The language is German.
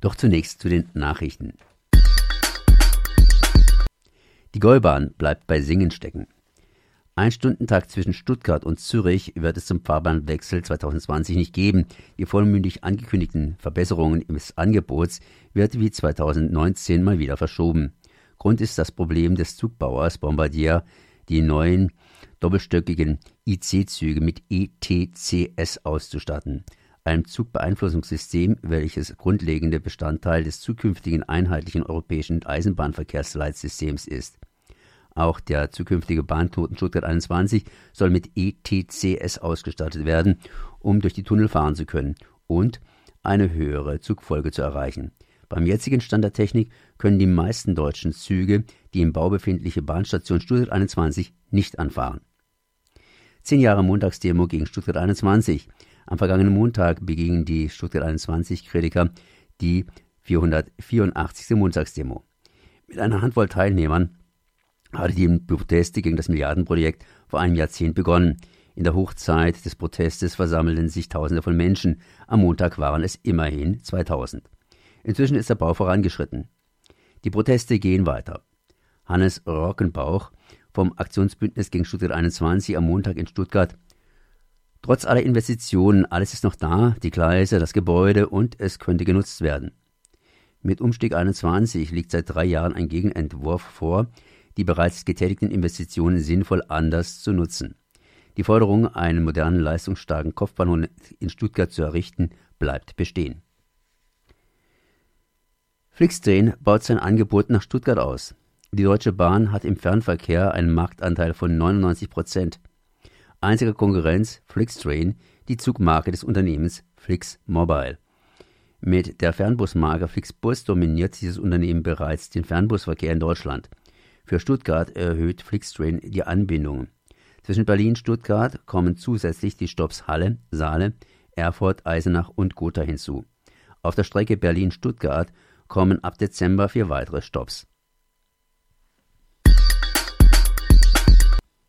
Doch zunächst zu den Nachrichten. Die Gäubahn bleibt bei Singen stecken. Ein Stundentakt zwischen Stuttgart und Zürich wird es zum Fahrbahnwechsel 2020 nicht geben. Die vollmündig angekündigten Verbesserungen des Angebots wird wie 2019 mal wieder verschoben. Grund ist das Problem des Zugbauers Bombardier, die neuen doppelstöckigen IC-Züge mit ETCS auszustatten, einem Zugbeeinflussungssystem, welches grundlegender Bestandteil des zukünftigen einheitlichen europäischen Eisenbahnverkehrsleitsystems ist. Auch der zukünftige Bahnknoten Stuttgart 21 soll mit ETCS ausgestattet werden, um durch die Tunnel fahren zu können und eine höhere Zugfolge zu erreichen. Beim jetzigen Stand der Technik können die meisten deutschen Züge die im Bau befindliche Bahnstation Stuttgart 21 nicht anfahren. Zehn Jahre Montagsdemo gegen Stuttgart 21. Am vergangenen Montag begingen die Stuttgart 21 Kritiker die 484. Montagsdemo. Mit einer Handvoll Teilnehmern hatte die Proteste gegen das Milliardenprojekt vor einem Jahrzehnt begonnen. In der Hochzeit des Protestes versammelten sich Tausende von Menschen. Am Montag waren es immerhin 2000. Inzwischen ist der Bau vorangeschritten. Die Proteste gehen weiter. Hannes Rockenbauch vom Aktionsbündnis gegen Stuttgart 21 am Montag in Stuttgart. Trotz aller Investitionen, alles ist noch da, die Gleise, das Gebäude und es könnte genutzt werden. Mit Umstieg 21 liegt seit drei Jahren ein Gegenentwurf vor, die bereits getätigten Investitionen sinnvoll anders zu nutzen. Die Forderung, einen modernen, leistungsstarken Kopfbahnhof in Stuttgart zu errichten, bleibt bestehen. Flixtrain baut sein Angebot nach Stuttgart aus. Die Deutsche Bahn hat im Fernverkehr einen Marktanteil von 99 Prozent. Einziger Konkurrenz Flixtrain, die Zugmarke des Unternehmens Flix Mobile. Mit der Fernbusmarke Flixbus dominiert dieses Unternehmen bereits den Fernbusverkehr in Deutschland. Für Stuttgart erhöht Flixtrain die Anbindungen. Zwischen Berlin und Stuttgart kommen zusätzlich die Stops Halle, Saale, Erfurt, Eisenach und Gotha hinzu. Auf der Strecke Berlin-Stuttgart kommen ab Dezember vier weitere Stops.